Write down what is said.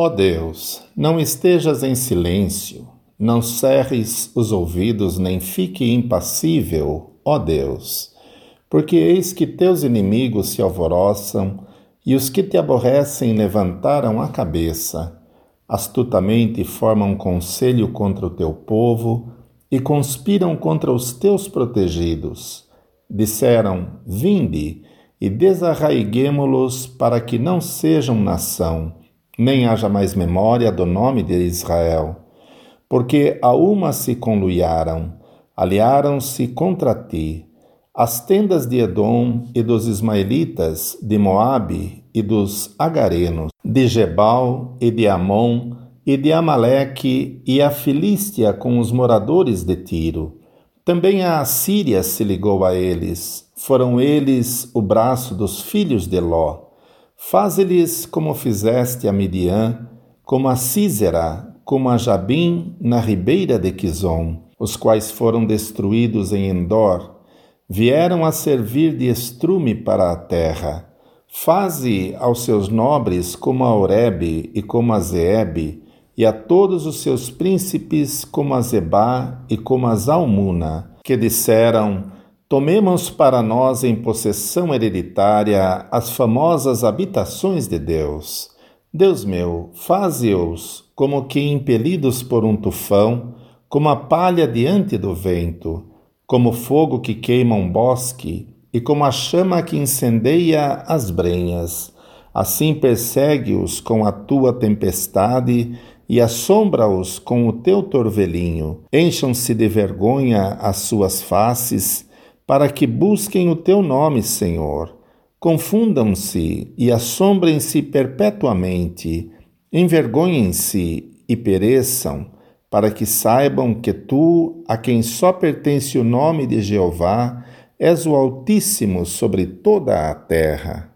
Ó Deus, não estejas em silêncio, não cerres os ouvidos, nem fique impassível, ó Deus, porque eis que teus inimigos se alvoroçam e os que te aborrecem levantaram a cabeça. Astutamente formam conselho contra o teu povo e conspiram contra os teus protegidos. Disseram: Vinde e desarraiguemo-los para que não sejam nação nem haja mais memória do nome de Israel. Porque a uma se conluiaram, aliaram-se contra ti, as tendas de Edom e dos ismaelitas, de Moabe e dos agarenos, de Gebal e de Amon e de Amaleque e a Filístia com os moradores de Tiro. Também a Assíria se ligou a eles. Foram eles o braço dos filhos de Ló Faze-lhes como fizeste a Midian, como a Císera, como a Jabim na ribeira de Quizon, os quais foram destruídos em Endor, vieram a servir de estrume para a terra. Faze aos seus nobres como a Oreb e como a Zeebe, e a todos os seus príncipes como a Zebá e como a Zalmuna, que disseram: Tomemos para nós em possessão hereditária as famosas habitações de Deus. Deus meu, faze-os como que impelidos por um tufão, como a palha diante do vento, como fogo que queima um bosque e como a chama que incendeia as brenhas. Assim persegue-os com a tua tempestade e assombra-os com o teu torvelinho. Encham-se de vergonha as suas faces para que busquem o teu nome, Senhor. Confundam-se e assombrem-se perpetuamente, envergonhem-se e pereçam, para que saibam que tu, a quem só pertence o nome de Jeová, és o Altíssimo sobre toda a terra.